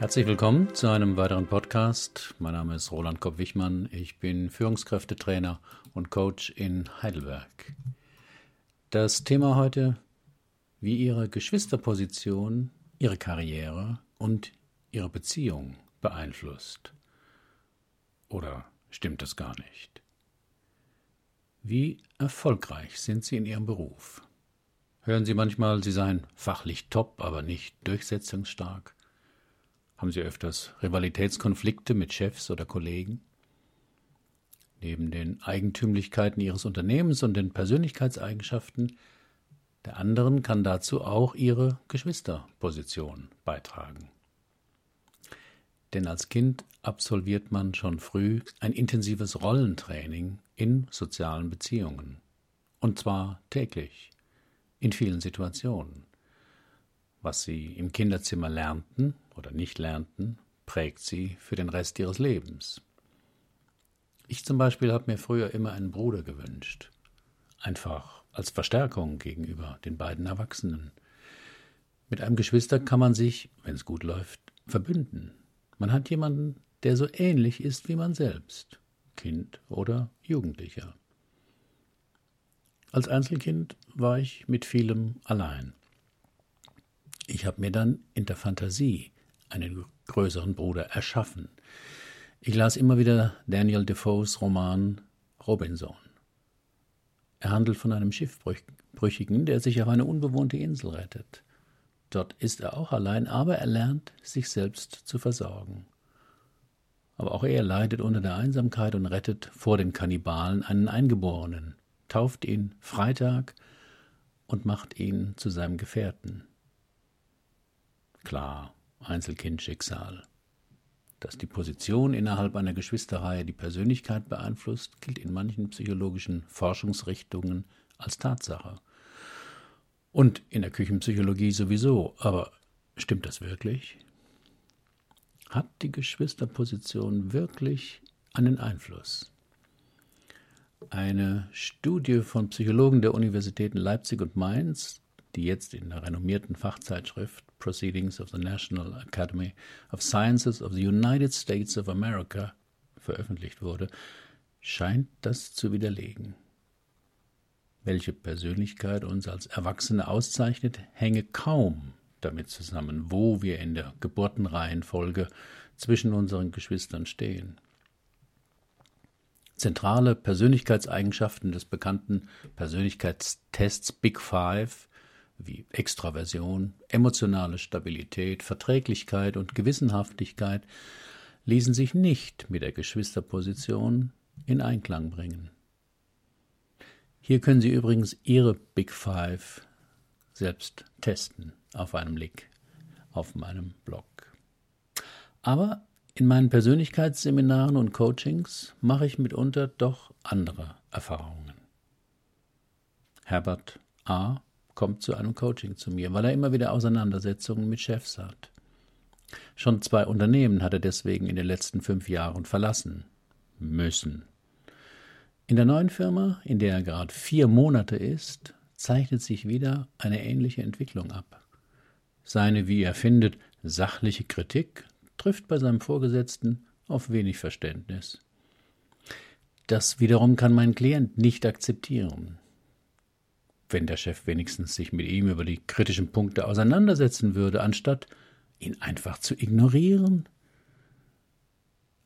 Herzlich willkommen zu einem weiteren Podcast. Mein Name ist Roland Kopp-Wichmann. Ich bin Führungskräftetrainer und Coach in Heidelberg. Das Thema heute, wie Ihre Geschwisterposition Ihre Karriere und Ihre Beziehung beeinflusst. Oder stimmt das gar nicht? Wie erfolgreich sind Sie in Ihrem Beruf? Hören Sie manchmal, Sie seien fachlich top, aber nicht durchsetzungsstark? Haben Sie öfters Rivalitätskonflikte mit Chefs oder Kollegen? Neben den Eigentümlichkeiten Ihres Unternehmens und den Persönlichkeitseigenschaften der anderen kann dazu auch Ihre Geschwisterposition beitragen. Denn als Kind absolviert man schon früh ein intensives Rollentraining in sozialen Beziehungen. Und zwar täglich, in vielen Situationen. Was sie im Kinderzimmer lernten oder nicht lernten, prägt sie für den Rest ihres Lebens. Ich zum Beispiel habe mir früher immer einen Bruder gewünscht. Einfach als Verstärkung gegenüber den beiden Erwachsenen. Mit einem Geschwister kann man sich, wenn es gut läuft, verbünden. Man hat jemanden, der so ähnlich ist wie man selbst, Kind oder Jugendlicher. Als Einzelkind war ich mit vielem allein. Ich habe mir dann in der Fantasie einen größeren Bruder erschaffen. Ich las immer wieder Daniel Defoes Roman Robinson. Er handelt von einem Schiffbrüchigen, der sich auf eine unbewohnte Insel rettet. Dort ist er auch allein, aber er lernt, sich selbst zu versorgen. Aber auch er leidet unter der Einsamkeit und rettet vor den Kannibalen einen Eingeborenen, tauft ihn Freitag und macht ihn zu seinem Gefährten. Klar, Einzelkindschicksal. Dass die Position innerhalb einer Geschwisterreihe die Persönlichkeit beeinflusst, gilt in manchen psychologischen Forschungsrichtungen als Tatsache. Und in der Küchenpsychologie sowieso. Aber stimmt das wirklich? Hat die Geschwisterposition wirklich einen Einfluss? Eine Studie von Psychologen der Universitäten Leipzig und Mainz, die jetzt in der renommierten Fachzeitschrift Proceedings of the National Academy of Sciences of the United States of America veröffentlicht wurde, scheint das zu widerlegen. Welche Persönlichkeit uns als Erwachsene auszeichnet, hänge kaum damit zusammen, wo wir in der Geburtenreihenfolge zwischen unseren Geschwistern stehen. Zentrale Persönlichkeitseigenschaften des bekannten Persönlichkeitstests Big Five wie Extraversion, emotionale Stabilität, Verträglichkeit und Gewissenhaftigkeit ließen sich nicht mit der Geschwisterposition in Einklang bringen. Hier können Sie übrigens Ihre Big Five selbst testen auf einem Link auf meinem Blog. Aber in meinen Persönlichkeitsseminaren und Coachings mache ich mitunter doch andere Erfahrungen. Herbert A. kommt zu einem Coaching zu mir, weil er immer wieder Auseinandersetzungen mit Chefs hat. Schon zwei Unternehmen hat er deswegen in den letzten fünf Jahren verlassen müssen. In der neuen Firma, in der er gerade vier Monate ist, zeichnet sich wieder eine ähnliche Entwicklung ab. Seine, wie er findet, sachliche Kritik trifft bei seinem Vorgesetzten auf wenig Verständnis. Das wiederum kann mein Klient nicht akzeptieren. Wenn der Chef wenigstens sich mit ihm über die kritischen Punkte auseinandersetzen würde, anstatt ihn einfach zu ignorieren.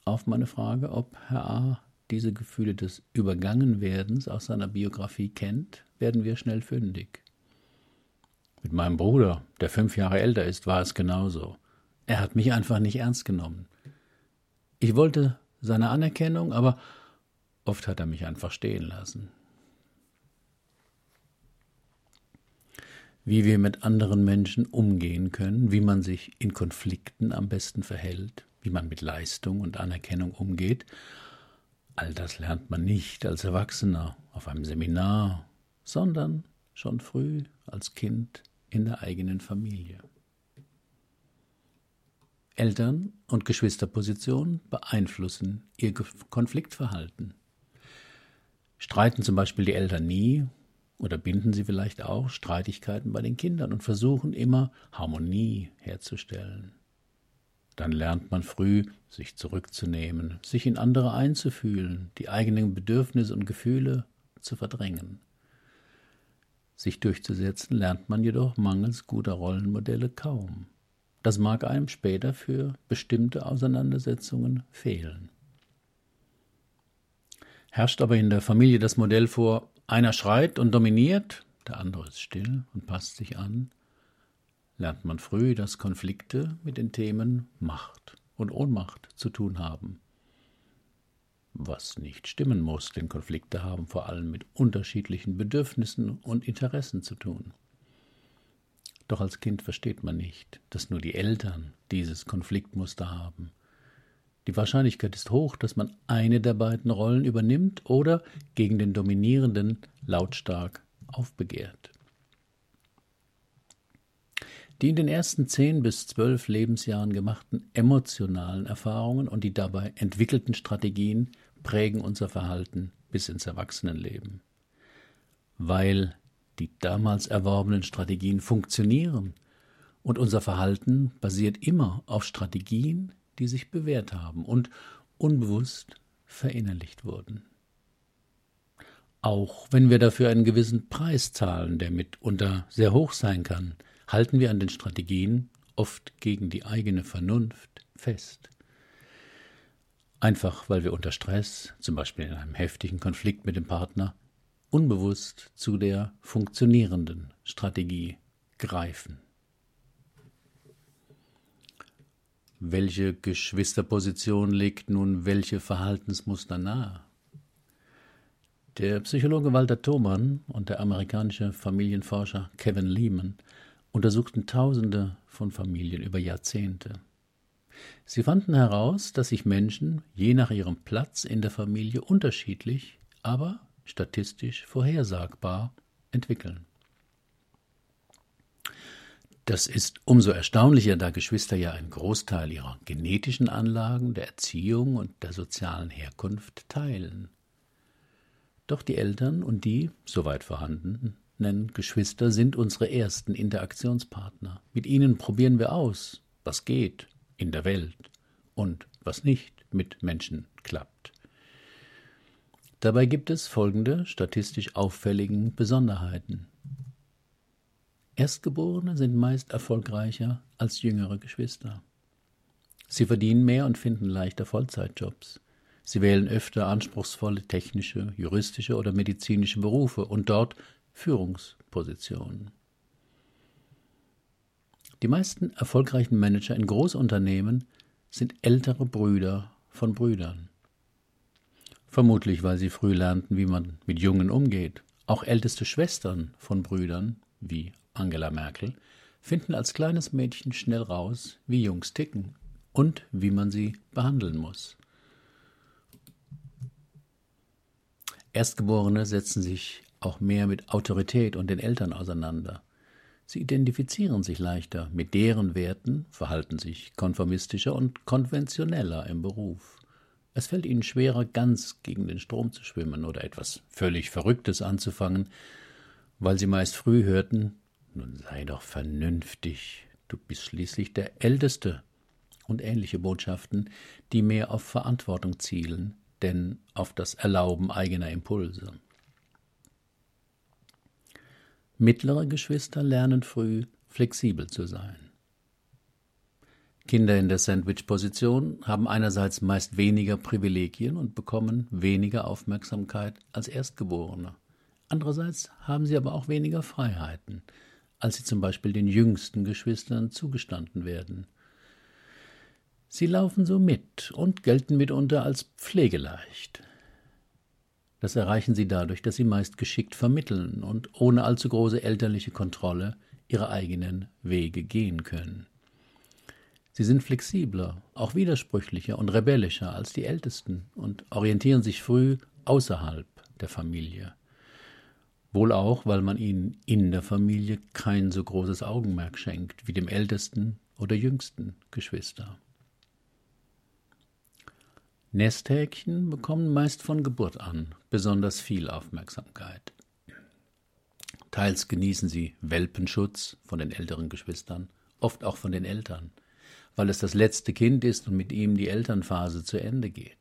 Auf meine Frage, ob Herr A diese Gefühle des Übergangenwerdens aus seiner Biografie kennt, werden wir schnell fündig. Mit meinem Bruder, der fünf Jahre älter ist, war es genauso. Er hat mich einfach nicht ernst genommen. Ich wollte seine Anerkennung, aber oft hat er mich einfach stehen lassen. Wie wir mit anderen Menschen umgehen können, wie man sich in Konflikten am besten verhält, wie man mit Leistung und Anerkennung umgeht All das lernt man nicht als Erwachsener auf einem Seminar, sondern schon früh als Kind in der eigenen Familie. Eltern und Geschwisterposition beeinflussen ihr Konfliktverhalten. Streiten zum Beispiel die Eltern nie oder binden sie vielleicht auch Streitigkeiten bei den Kindern und versuchen immer Harmonie herzustellen. Dann lernt man früh, sich zurückzunehmen, sich in andere einzufühlen, die eigenen Bedürfnisse und Gefühle zu verdrängen. Sich durchzusetzen lernt man jedoch mangels guter Rollenmodelle kaum. Das mag einem später für bestimmte Auseinandersetzungen fehlen. Herrscht aber in der Familie das Modell vor, einer schreit und dominiert, der andere ist still und passt sich an, lernt man früh, dass Konflikte mit den Themen Macht und Ohnmacht zu tun haben. Was nicht stimmen muss, denn Konflikte haben vor allem mit unterschiedlichen Bedürfnissen und Interessen zu tun. Doch als Kind versteht man nicht, dass nur die Eltern dieses Konfliktmuster haben. Die Wahrscheinlichkeit ist hoch, dass man eine der beiden Rollen übernimmt oder gegen den Dominierenden lautstark aufbegehrt. Die in den ersten zehn bis zwölf Lebensjahren gemachten emotionalen Erfahrungen und die dabei entwickelten Strategien prägen unser Verhalten bis ins Erwachsenenleben. Weil die damals erworbenen Strategien funktionieren und unser Verhalten basiert immer auf Strategien, die sich bewährt haben und unbewusst verinnerlicht wurden. Auch wenn wir dafür einen gewissen Preis zahlen, der mitunter sehr hoch sein kann, halten wir an den Strategien oft gegen die eigene Vernunft fest. Einfach weil wir unter Stress, zum Beispiel in einem heftigen Konflikt mit dem Partner, unbewusst zu der funktionierenden Strategie greifen. Welche Geschwisterposition legt nun welche Verhaltensmuster nahe? Der Psychologe Walter Thomann und der amerikanische Familienforscher Kevin Lehman untersuchten Tausende von Familien über Jahrzehnte. Sie fanden heraus, dass sich Menschen je nach ihrem Platz in der Familie unterschiedlich, aber statistisch vorhersagbar entwickeln. Das ist umso erstaunlicher, da Geschwister ja einen Großteil ihrer genetischen Anlagen, der Erziehung und der sozialen Herkunft teilen. Doch die Eltern und die, soweit vorhandenen Geschwister sind unsere ersten Interaktionspartner. Mit ihnen probieren wir aus, was geht in der Welt und was nicht mit Menschen klappt. Dabei gibt es folgende statistisch auffälligen Besonderheiten. Erstgeborene sind meist erfolgreicher als jüngere Geschwister. Sie verdienen mehr und finden leichter Vollzeitjobs. Sie wählen öfter anspruchsvolle technische, juristische oder medizinische Berufe und dort Führungspositionen. Die meisten erfolgreichen Manager in Großunternehmen sind ältere Brüder von Brüdern. Vermutlich, weil sie früh lernten, wie man mit Jungen umgeht. Auch älteste Schwestern von Brüdern, wie Angela Merkel, finden als kleines Mädchen schnell raus, wie Jungs ticken und wie man sie behandeln muss. Erstgeborene setzen sich auch mehr mit Autorität und den Eltern auseinander. Sie identifizieren sich leichter mit deren Werten, verhalten sich konformistischer und konventioneller im Beruf. Es fällt ihnen schwerer, ganz gegen den Strom zu schwimmen oder etwas völlig Verrücktes anzufangen, weil sie meist früh hörten, nun sei doch vernünftig, du bist schließlich der Älteste und ähnliche Botschaften, die mehr auf Verantwortung zielen, denn auf das Erlauben eigener Impulse. Mittlere Geschwister lernen früh, flexibel zu sein. Kinder in der Sandwich-Position haben einerseits meist weniger Privilegien und bekommen weniger Aufmerksamkeit als Erstgeborene. Andererseits haben sie aber auch weniger Freiheiten, als sie zum Beispiel den jüngsten Geschwistern zugestanden werden. Sie laufen so mit und gelten mitunter als pflegeleicht. Das erreichen sie dadurch, dass sie meist geschickt vermitteln und ohne allzu große elterliche Kontrolle ihre eigenen Wege gehen können. Sie sind flexibler, auch widersprüchlicher und rebellischer als die Ältesten und orientieren sich früh außerhalb der Familie. Wohl auch, weil man ihnen in der Familie kein so großes Augenmerk schenkt wie dem ältesten oder jüngsten Geschwister. Nesthäkchen bekommen meist von Geburt an besonders viel Aufmerksamkeit. Teils genießen sie Welpenschutz von den älteren Geschwistern, oft auch von den Eltern. weil es das letzte Kind ist und mit ihm die Elternphase zu Ende geht.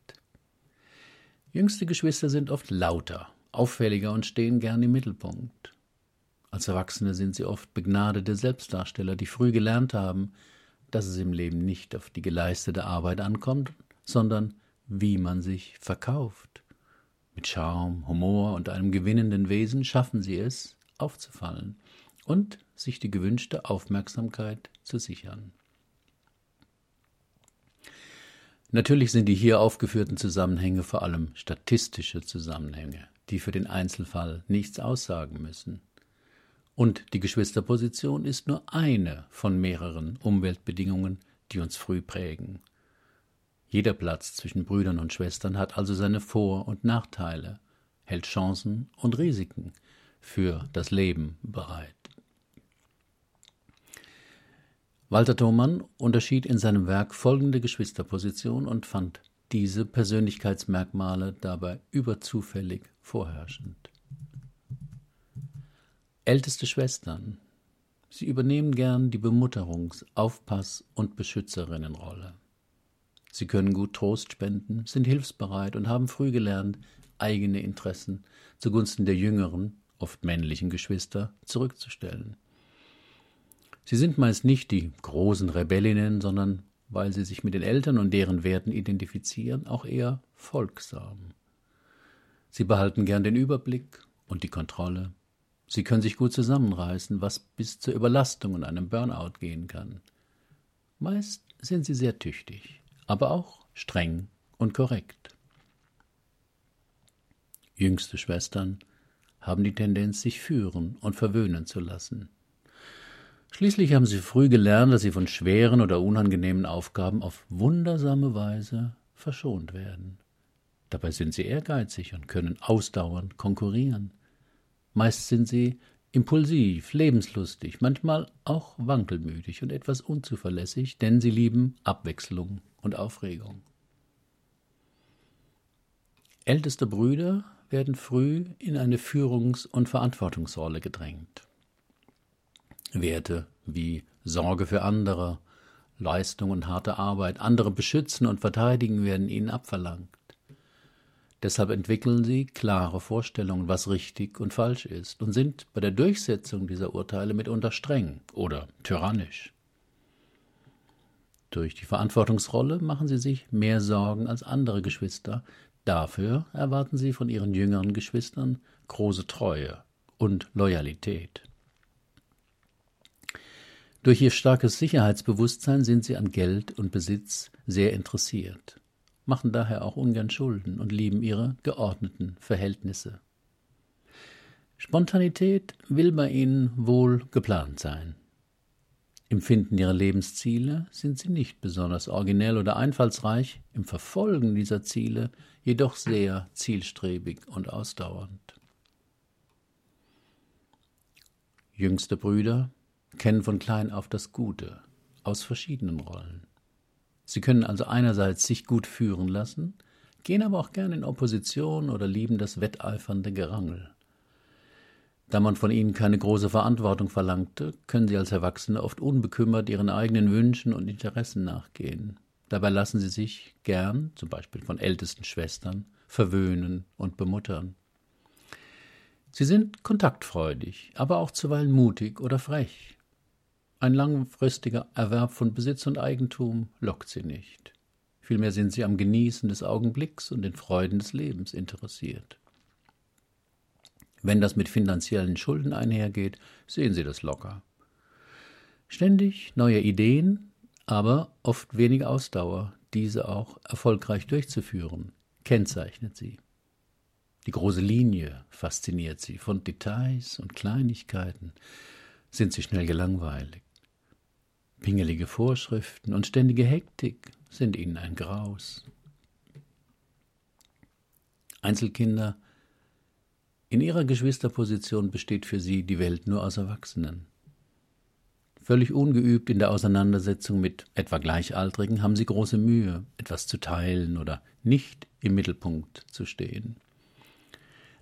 Jüngste Geschwister sind oft lauter, auffälliger und stehen gern im Mittelpunkt. Als Erwachsene sind sie oft begnadete Selbstdarsteller, die früh gelernt haben, dass es im Leben nicht auf die geleistete Arbeit ankommt, sondern wie man sich verkauft. Mit Charme, Humor und einem gewinnenden Wesen schaffen sie es, aufzufallen und sich die gewünschte Aufmerksamkeit zu sichern. Natürlich sind die hier aufgeführten Zusammenhänge vor allem statistische Zusammenhänge, die für den Einzelfall nichts aussagen müssen. Und die Geschwisterposition ist nur eine von mehreren Umweltbedingungen, die uns früh prägen. Jeder Platz zwischen Brüdern und Schwestern hat also seine Vor- und Nachteile, hält Chancen und Risiken für das Leben bereit. Walter Thomann unterschied in seinem Werk folgende Geschwisterposition und fand diese Persönlichkeitsmerkmale dabei überzufällig vorherrschend. Älteste Schwestern. Sie übernehmen gern die Bemutterungs-, Aufpass- und Beschützerinnenrolle. Sie können gut Trost spenden, sind hilfsbereit und haben früh gelernt, eigene Interessen zugunsten der jüngeren, oft männlichen Geschwister zurückzustellen. Sie sind meist nicht die großen Rebellinnen, sondern, weil sie sich mit den Eltern und deren Werten identifizieren, auch eher folgsam. Sie behalten gern den Überblick und die Kontrolle. Sie können sich gut zusammenreißen, was bis zur Überlastung und einem Burnout gehen kann. Meist sind sie sehr tüchtig aber auch streng und korrekt. Jüngste Schwestern haben die Tendenz, sich führen und verwöhnen zu lassen. Schließlich haben sie früh gelernt, dass sie von schweren oder unangenehmen Aufgaben auf wundersame Weise verschont werden. Dabei sind sie ehrgeizig und können ausdauernd konkurrieren. Meist sind sie impulsiv, lebenslustig, manchmal auch wankelmütig und etwas unzuverlässig, denn sie lieben Abwechslung und Aufregung. Älteste Brüder werden früh in eine Führungs- und Verantwortungsrolle gedrängt. Werte wie Sorge für andere, Leistung und harte Arbeit, andere beschützen und verteidigen werden ihnen abverlangt. Deshalb entwickeln sie klare Vorstellungen, was richtig und falsch ist, und sind bei der Durchsetzung dieser Urteile mitunter streng oder tyrannisch. Durch die Verantwortungsrolle machen sie sich mehr Sorgen als andere Geschwister. Dafür erwarten sie von ihren jüngeren Geschwistern große Treue und Loyalität. Durch ihr starkes Sicherheitsbewusstsein sind sie an Geld und Besitz sehr interessiert, machen daher auch ungern Schulden und lieben ihre geordneten Verhältnisse. Spontanität will bei ihnen wohl geplant sein. Im Finden ihrer Lebensziele sind sie nicht besonders originell oder einfallsreich, im Verfolgen dieser Ziele jedoch sehr zielstrebig und ausdauernd. Jüngste Brüder kennen von klein auf das Gute aus verschiedenen Rollen. Sie können also einerseits sich gut führen lassen, gehen aber auch gern in Opposition oder lieben das wetteifernde Gerangel. Da man von ihnen keine große Verantwortung verlangte, können sie als Erwachsene oft unbekümmert ihren eigenen Wünschen und Interessen nachgehen. Dabei lassen sie sich gern, zum Beispiel von ältesten Schwestern, verwöhnen und bemuttern. Sie sind kontaktfreudig, aber auch zuweilen mutig oder frech. Ein langfristiger Erwerb von Besitz und Eigentum lockt sie nicht. Vielmehr sind sie am Genießen des Augenblicks und den Freuden des Lebens interessiert. Wenn das mit finanziellen Schulden einhergeht, sehen Sie das locker. Ständig neue Ideen, aber oft wenig Ausdauer, diese auch erfolgreich durchzuführen, kennzeichnet sie. Die große Linie fasziniert sie, von Details und Kleinigkeiten sind sie schnell gelangweilt. Pingelige Vorschriften und ständige Hektik sind ihnen ein Graus. Einzelkinder in ihrer Geschwisterposition besteht für sie die Welt nur aus Erwachsenen. Völlig ungeübt in der Auseinandersetzung mit etwa Gleichaltrigen haben sie große Mühe, etwas zu teilen oder nicht im Mittelpunkt zu stehen.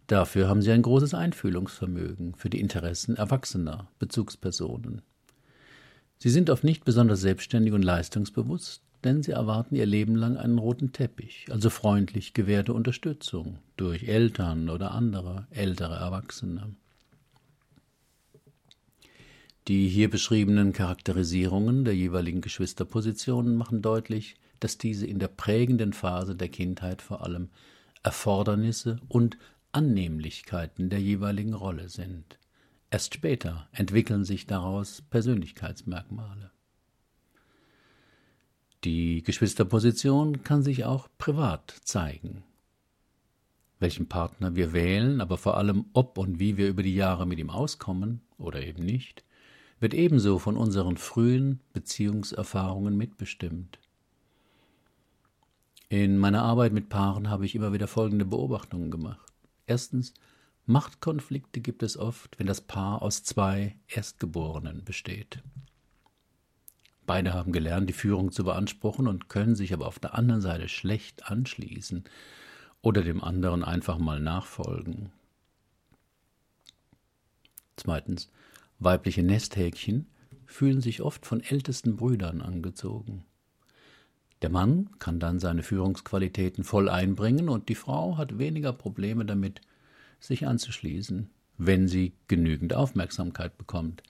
Dafür haben sie ein großes Einfühlungsvermögen für die Interessen erwachsener Bezugspersonen. Sie sind oft nicht besonders selbstständig und leistungsbewusst, denn sie erwarten ihr Leben lang einen roten Teppich, also freundlich gewährte Unterstützung durch Eltern oder andere ältere Erwachsene. Die hier beschriebenen Charakterisierungen der jeweiligen Geschwisterpositionen machen deutlich, dass diese in der prägenden Phase der Kindheit vor allem Erfordernisse und Annehmlichkeiten der jeweiligen Rolle sind. Erst später entwickeln sich daraus Persönlichkeitsmerkmale. Die Geschwisterposition kann sich auch privat zeigen. Welchen Partner wir wählen, aber vor allem ob und wie wir über die Jahre mit ihm auskommen oder eben nicht, wird ebenso von unseren frühen Beziehungserfahrungen mitbestimmt. In meiner Arbeit mit Paaren habe ich immer wieder folgende Beobachtungen gemacht. Erstens, Machtkonflikte gibt es oft, wenn das Paar aus zwei Erstgeborenen besteht. Beide haben gelernt, die Führung zu beanspruchen und können sich aber auf der anderen Seite schlecht anschließen oder dem anderen einfach mal nachfolgen. Zweitens, weibliche Nesthäkchen fühlen sich oft von ältesten Brüdern angezogen. Der Mann kann dann seine Führungsqualitäten voll einbringen und die Frau hat weniger Probleme damit, sich anzuschließen, wenn sie genügend Aufmerksamkeit bekommt,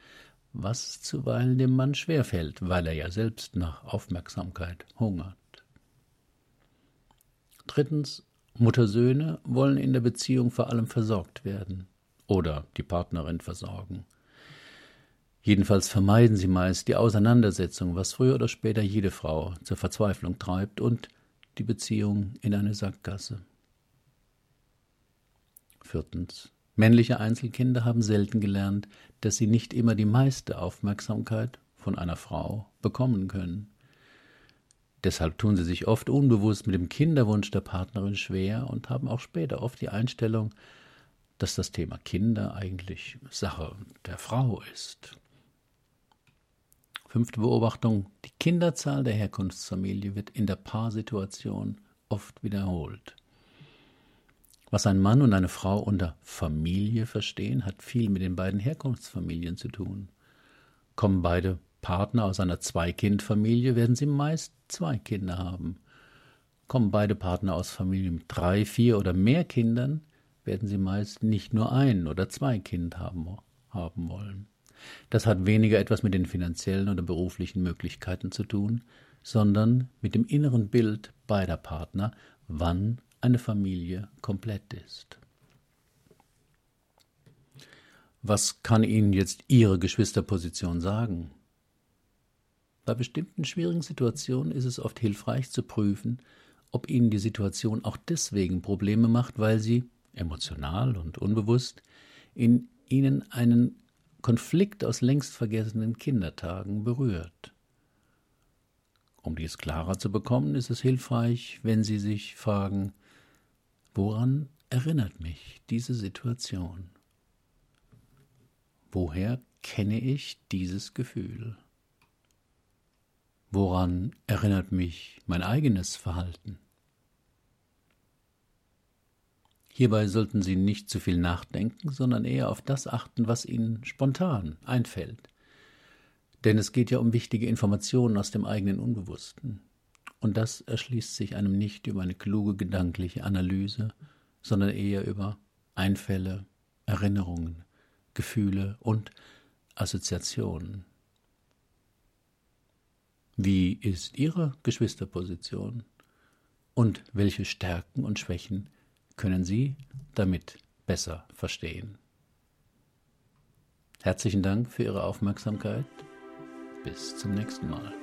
was zuweilen dem Mann schwerfällt, weil er ja selbst nach Aufmerksamkeit hungert. Drittens, Muttersöhne wollen in der Beziehung vor allem versorgt werden oder die Partnerin versorgen. Jedenfalls vermeiden sie meist die Auseinandersetzung, was früher oder später jede Frau zur Verzweiflung treibt und die Beziehung in eine Sackgasse. Viertens. Männliche Einzelkinder haben selten gelernt, dass sie nicht immer die meiste Aufmerksamkeit von einer Frau bekommen können. Deshalb tun sie sich oft unbewusst mit dem Kinderwunsch der Partnerin schwer und haben auch später oft die Einstellung, dass das Thema Kinder eigentlich Sache der Frau ist. Fünfte Beobachtung. Die Kinderzahl der Herkunftsfamilie wird in der Paarsituation oft wiederholt. Was ein Mann und eine Frau unter Familie verstehen, hat viel mit den beiden Herkunftsfamilien zu tun. Kommen beide Partner aus einer Zwei-Kind-Familie, werden sie meist zwei Kinder haben. Kommen beide Partner aus Familien mit drei, vier oder mehr Kindern, werden sie meist nicht nur ein oder zwei Kinder haben, haben wollen. Das hat weniger etwas mit den finanziellen oder beruflichen Möglichkeiten zu tun, sondern mit dem inneren Bild beider Partner, wann eine Familie komplett ist. Was kann Ihnen jetzt Ihre Geschwisterposition sagen? Bei bestimmten schwierigen Situationen ist es oft hilfreich zu prüfen, ob Ihnen die Situation auch deswegen Probleme macht, weil sie, emotional und unbewusst, in Ihnen einen Konflikt aus längst vergessenen Kindertagen berührt. Um dies klarer zu bekommen, ist es hilfreich, wenn Sie sich fragen, woran erinnert mich diese Situation? Woher kenne ich dieses Gefühl? Woran erinnert mich mein eigenes Verhalten? Hierbei sollten Sie nicht zu viel nachdenken, sondern eher auf das achten, was Ihnen spontan einfällt. Denn es geht ja um wichtige Informationen aus dem eigenen Unbewussten. Und das erschließt sich einem nicht über eine kluge gedankliche Analyse, sondern eher über Einfälle, Erinnerungen, Gefühle und Assoziationen. Wie ist Ihre Geschwisterposition? Und welche Stärken und Schwächen können Sie damit besser verstehen. Herzlichen Dank für Ihre Aufmerksamkeit. Bis zum nächsten Mal.